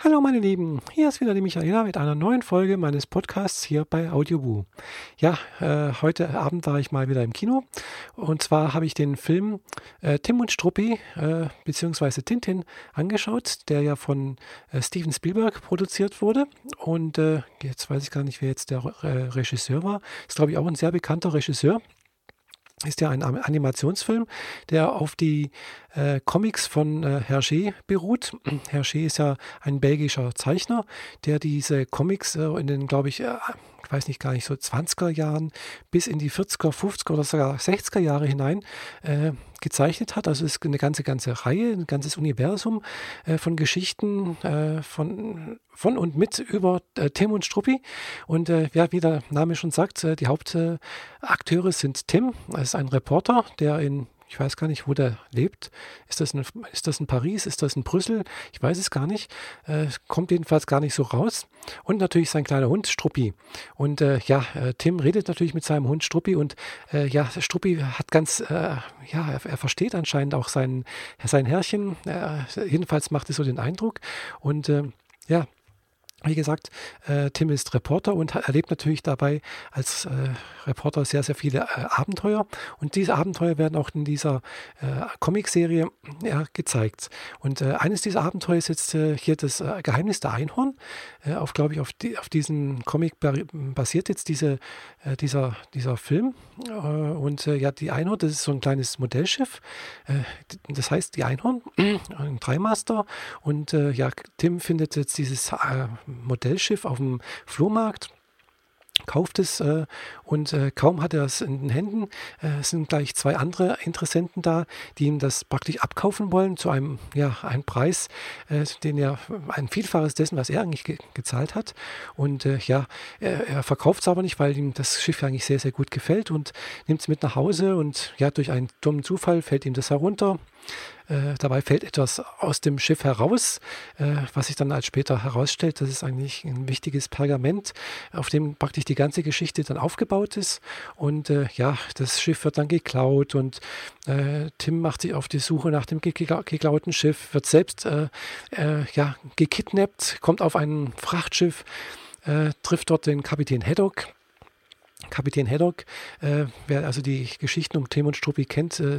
Hallo meine Lieben, hier ist wieder die Michaela mit einer neuen Folge meines Podcasts hier bei Audioboo. Ja, äh, heute Abend war ich mal wieder im Kino und zwar habe ich den Film äh, Tim und Struppi äh, bzw. Tintin angeschaut, der ja von äh, Steven Spielberg produziert wurde und äh, jetzt weiß ich gar nicht, wer jetzt der äh, Regisseur war. Ist glaube ich auch ein sehr bekannter Regisseur ist ja ein Animationsfilm, der auf die äh, Comics von äh, Hergé beruht. Hergé ist ja ein belgischer Zeichner, der diese Comics äh, in den, glaube ich, äh, ich weiß nicht gar nicht, so 20er Jahren bis in die 40er, 50er oder sogar 60er Jahre hinein äh, gezeichnet hat. Also es ist eine ganze, ganze Reihe, ein ganzes Universum äh, von Geschichten äh, von, von und mit über äh, Tim und Struppi. Und äh, ja, wie der Name schon sagt, äh, die Hauptakteure sind Tim, er ist ein Reporter, der in ich weiß gar nicht, wo der lebt. Ist das in, ist das in Paris? Ist das in Brüssel? Ich weiß es gar nicht. Äh, kommt jedenfalls gar nicht so raus. Und natürlich sein kleiner Hund Struppi. Und äh, ja, äh, Tim redet natürlich mit seinem Hund Struppi und äh, ja, Struppi hat ganz, äh, ja, er, er, versteht anscheinend auch sein, sein Herrchen. Äh, jedenfalls macht es so den Eindruck. Und ja, wie gesagt, äh, Tim ist Reporter und erlebt natürlich dabei als äh, Reporter sehr, sehr viele äh, Abenteuer. Und diese Abenteuer werden auch in dieser äh, Comicserie ja, gezeigt. Und äh, eines dieser Abenteuer ist jetzt äh, hier das Geheimnis der Einhorn. auf, glaube ich, auf, die, auf diesen Comic basiert jetzt diese, dieser, dieser Film. und ja, die Einhorn, das ist so ein kleines Modellschiff. das heißt die Einhorn, ein Dreimaster. Und ja, Tim findet jetzt dieses Modellschiff auf dem Flohmarkt kauft es äh, und äh, kaum hat er es in den Händen, äh, sind gleich zwei andere Interessenten da, die ihm das praktisch abkaufen wollen zu einem, ja, einem Preis, äh, den er ein Vielfaches dessen, was er eigentlich ge gezahlt hat. Und äh, ja, er, er verkauft es aber nicht, weil ihm das Schiff eigentlich sehr, sehr gut gefällt und nimmt es mit nach Hause und ja, durch einen dummen Zufall fällt ihm das herunter. Äh, dabei fällt etwas aus dem Schiff heraus, äh, was sich dann als später herausstellt, das ist eigentlich ein wichtiges Pergament, auf dem praktisch die ganze Geschichte dann aufgebaut ist. Und äh, ja, das Schiff wird dann geklaut und äh, Tim macht sich auf die Suche nach dem geklauten Schiff, wird selbst äh, ja, gekidnappt, kommt auf ein Frachtschiff, trifft dort den Kapitän Haddock Kapitän Haddock, äh, wer also die Geschichten um Tim und Struppi kennt, äh,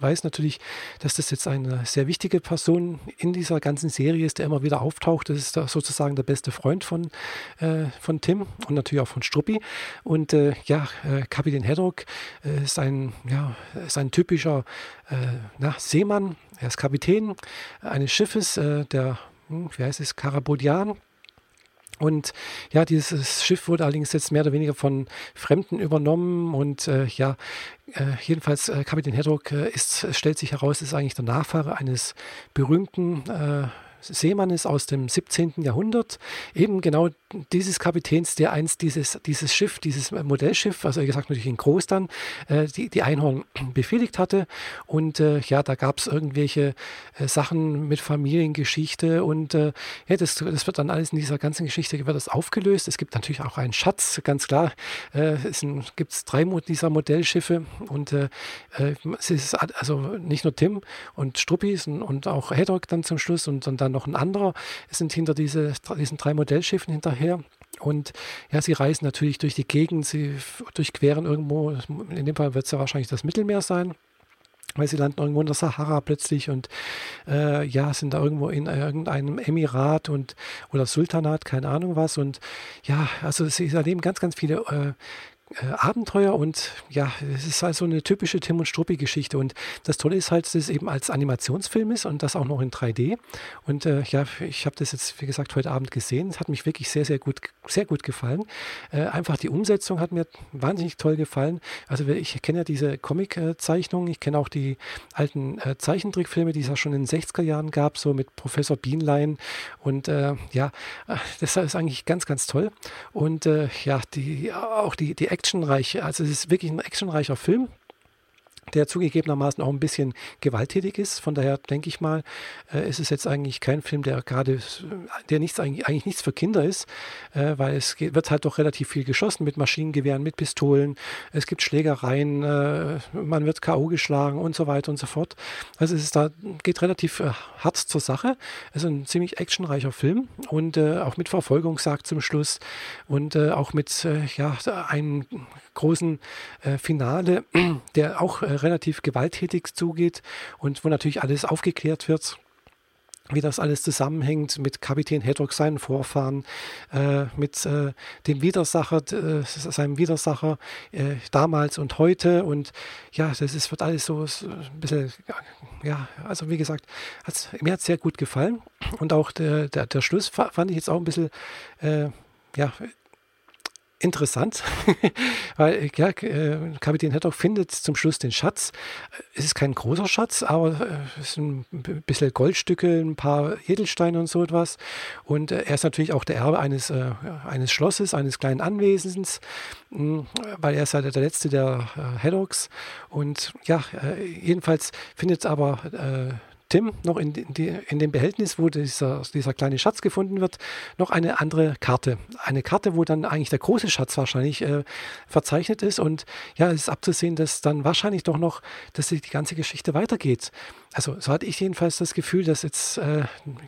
weiß natürlich, dass das jetzt eine sehr wichtige Person in dieser ganzen Serie ist, der immer wieder auftaucht. Das ist da sozusagen der beste Freund von, äh, von Tim und natürlich auch von Struppi. Und äh, ja, äh, Kapitän Haddock äh, ist, ein, ja, ist ein typischer na, Seemann. Er ist Kapitän eines Schiffes, der, hm, wie heißt es, Karabodian und ja, dieses Schiff wurde allerdings jetzt mehr oder weniger von Fremden übernommen. Und äh, ja, äh, jedenfalls äh, Kapitän Hedrock äh, ist, stellt sich heraus, ist eigentlich der Nachfahre eines berühmten äh, Seemannes aus dem 17. Jahrhundert, eben genau dieses Kapitäns, der einst dieses, dieses Schiff, dieses Modellschiff, also wie gesagt natürlich in Groß dann, äh, die, die Einhorn befehligt hatte. Und äh, ja, da gab es irgendwelche äh, Sachen mit Familiengeschichte und äh, ja, das, das wird dann alles in dieser ganzen Geschichte wird das aufgelöst. Es gibt natürlich auch einen Schatz, ganz klar. Äh, es gibt drei dieser Modellschiffe und äh, es ist also nicht nur Tim und Struppi und auch Hedrock dann zum Schluss und, und dann noch ein anderer sind hinter diese, diesen drei Modellschiffen hinterher. Und ja, sie reisen natürlich durch die Gegend, sie durchqueren irgendwo, in dem Fall wird es ja wahrscheinlich das Mittelmeer sein weil sie landen irgendwo in der Sahara plötzlich und äh, ja, sind da irgendwo in irgendeinem Emirat und oder Sultanat, keine Ahnung was. Und ja, also sie erleben ganz, ganz viele äh, äh, Abenteuer und ja, es ist halt so eine typische Tim und Struppi-Geschichte. Und das Tolle ist halt, dass es eben als Animationsfilm ist und das auch noch in 3D. Und äh, ja, ich habe das jetzt, wie gesagt, heute Abend gesehen. Es hat mich wirklich sehr, sehr gut, sehr gut gefallen. Äh, einfach die Umsetzung hat mir wahnsinnig toll gefallen. Also ich kenne ja diese Comic-Zeichnungen, ich kenne auch die alten äh, Zeichentrickfilme, die es ja schon in den 60er Jahren gab, so mit Professor Bienlein. Und äh, ja, das ist eigentlich ganz, ganz toll. Und ja, die, auch die, die actionreich. Also es ist wirklich ein actionreicher Film. Der zugegebenermaßen auch ein bisschen gewalttätig ist. Von daher denke ich mal, äh, ist es jetzt eigentlich kein Film, der gerade, der nichts eigentlich, eigentlich nichts für Kinder ist, äh, weil es geht, wird halt doch relativ viel geschossen mit Maschinengewehren, mit Pistolen. Es gibt Schlägereien, äh, man wird K.O. geschlagen und so weiter und so fort. Also es ist da geht relativ äh, hart zur Sache. Es ist ein ziemlich actionreicher Film und äh, auch mit Verfolgungsjagd zum Schluss und äh, auch mit ja einem großen Finale, der auch relativ gewalttätig zugeht und wo natürlich alles aufgeklärt wird wie das alles zusammenhängt mit Kapitän Hedrock, seinen Vorfahren, äh, mit äh, dem Widersacher, äh, seinem Widersacher äh, damals und heute. Und ja, das ist, wird alles so, so ein bisschen, ja, also wie gesagt, mir hat es sehr gut gefallen. Und auch der, der, der Schluss fand ich jetzt auch ein bisschen, äh, ja, interessant, weil ja, äh, Kapitän Haddock findet zum Schluss den Schatz. Es ist kein großer Schatz, aber äh, es sind ein bisschen Goldstücke, ein paar Edelsteine und so etwas. Und äh, er ist natürlich auch der Erbe eines, eines Schlosses, eines kleinen Anwesens, hm, weil er ist ja der Letzte der Haddocks. Und ja, jedenfalls findet es aber Tim noch in, die, in dem Behältnis, wo dieser, dieser kleine Schatz gefunden wird, noch eine andere Karte. Eine Karte, wo dann eigentlich der große Schatz wahrscheinlich äh, verzeichnet ist. Und ja, es ist abzusehen, dass dann wahrscheinlich doch noch, dass die ganze Geschichte weitergeht. Also so hatte ich jedenfalls das Gefühl, dass jetzt, äh,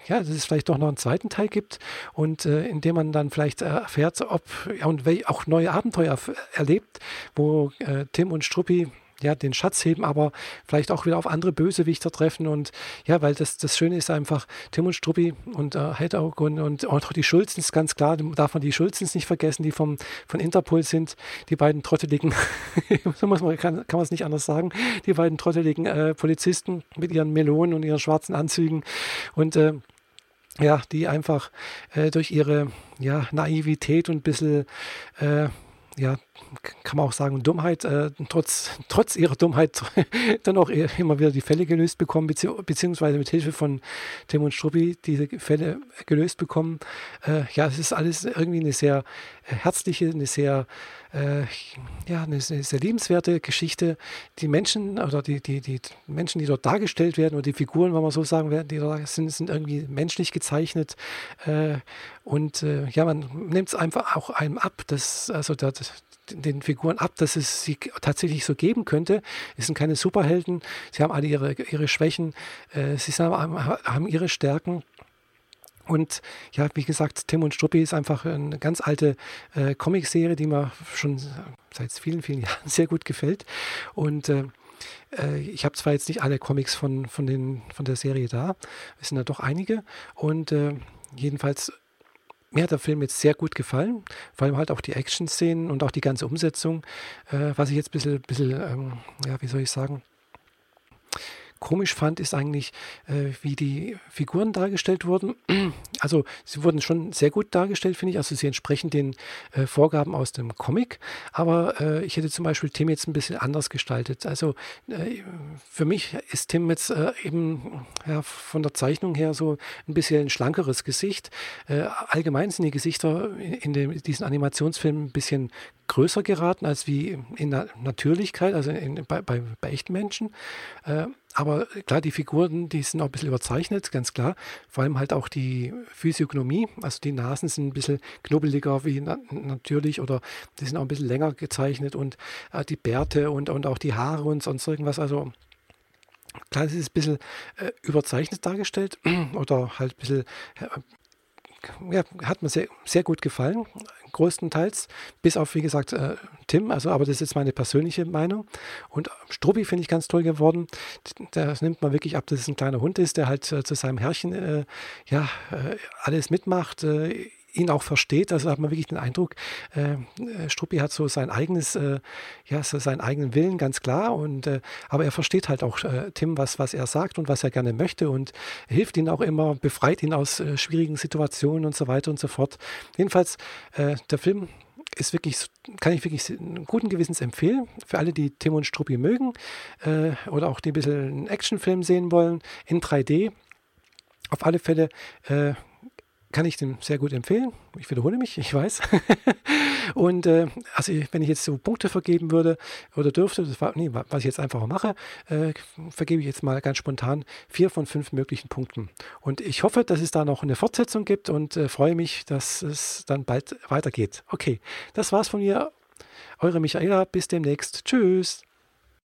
ja, dass es vielleicht doch noch einen zweiten Teil gibt und äh, in dem man dann vielleicht erfährt, ob ja, und auch neue Abenteuer erlebt, wo äh, Tim und Struppi ja, den Schatz heben, aber vielleicht auch wieder auf andere Bösewichter treffen. Und ja, weil das, das Schöne ist einfach, Tim und Struppi und äh, Heidaug und, und auch die Schulzens, ganz klar, darf man die Schulzens nicht vergessen, die vom, von Interpol sind, die beiden trotteligen, so muss man, kann, kann man es nicht anders sagen, die beiden trotteligen äh, Polizisten mit ihren Melonen und ihren schwarzen Anzügen. Und äh, ja, die einfach äh, durch ihre ja, Naivität und ein bisschen äh, ja, kann man auch sagen, Dummheit, äh, trotz, trotz ihrer Dummheit dann auch immer wieder die Fälle gelöst bekommen, bezieh beziehungsweise mit Hilfe von Tim und Struppi diese Fälle gelöst bekommen. Äh, ja, es ist alles irgendwie eine sehr äh, herzliche, eine sehr, äh, ja, eine, sehr liebenswerte Geschichte. Die Menschen oder die, die, die Menschen, die dort dargestellt werden oder die Figuren, wenn man so sagen werden, die da sind, sind irgendwie menschlich gezeichnet. Äh, und äh, ja, man nimmt es einfach auch einem ab, dass, also das, den Figuren ab, dass es sie tatsächlich so geben könnte. Es sind keine Superhelden, sie haben alle ihre, ihre Schwächen, äh, sie haben, haben ihre Stärken. Und ja, wie gesagt, Tim und Struppi ist einfach eine ganz alte äh, Comicserie, die mir schon seit vielen, vielen Jahren sehr gut gefällt. Und äh, äh ich habe zwar jetzt nicht alle Comics von, von, den, von der Serie da, es sind ja doch einige. Und äh, jedenfalls mir hat der Film jetzt sehr gut gefallen, vor allem halt auch die Action-Szenen und auch die ganze Umsetzung, äh, was ich jetzt ein bisschen, bisschen ähm, ja, wie soll ich sagen, komisch fand, ist eigentlich, äh, wie die Figuren dargestellt wurden. Also sie wurden schon sehr gut dargestellt, finde ich. Also sie entsprechen den äh, Vorgaben aus dem Comic. Aber äh, ich hätte zum Beispiel Tim jetzt ein bisschen anders gestaltet. Also äh, für mich ist Tim jetzt äh, eben ja, von der Zeichnung her so ein bisschen ein schlankeres Gesicht. Äh, allgemein sind die Gesichter in, dem, diesen Animationsfilmen ein bisschen größer geraten als wie in der Natürlichkeit, also in, bei, bei, bei echten Menschen. Äh, aber klar, die Figuren, die sind auch ein bisschen überzeichnet, ganz klar. Vor allem halt auch die Physiognomie, also die Nasen sind ein bisschen knubbeliger wie na natürlich oder die sind auch ein bisschen länger gezeichnet und äh, die Bärte und, und auch die Haare und sonst irgendwas. Also klar, es ist ein bisschen äh, überzeichnet dargestellt oder halt ein bisschen äh, ja, hat mir sehr, sehr gut gefallen größtenteils, bis auf, wie gesagt, äh, Tim, also, aber das ist jetzt meine persönliche Meinung. Und Struppi finde ich ganz toll geworden. Das nimmt man wirklich ab, dass es ein kleiner Hund ist, der halt äh, zu seinem Herrchen, äh, ja, äh, alles mitmacht, äh, ihn auch versteht. Also hat man wirklich den Eindruck, äh, Struppi hat so sein eigenes, äh, ja, so seinen eigenen Willen, ganz klar. Und äh, aber er versteht halt auch äh, Tim, was, was er sagt und was er gerne möchte und hilft ihn auch immer, befreit ihn aus äh, schwierigen Situationen und so weiter und so fort. Jedenfalls, äh, der Film ist wirklich, kann ich wirklich guten Gewissens empfehlen. Für alle, die Tim und Struppi mögen oder auch die ein bisschen einen Actionfilm sehen wollen in 3D. Auf alle Fälle kann ich den sehr gut empfehlen. Ich wiederhole mich, ich weiß. und äh, also wenn ich jetzt so Punkte vergeben würde oder dürfte, war, nee, was ich jetzt einfach mache, äh, vergebe ich jetzt mal ganz spontan vier von fünf möglichen Punkten. Und ich hoffe, dass es da noch eine Fortsetzung gibt und äh, freue mich, dass es dann bald weitergeht. Okay, das war's von mir. Eure Michaela, bis demnächst. Tschüss.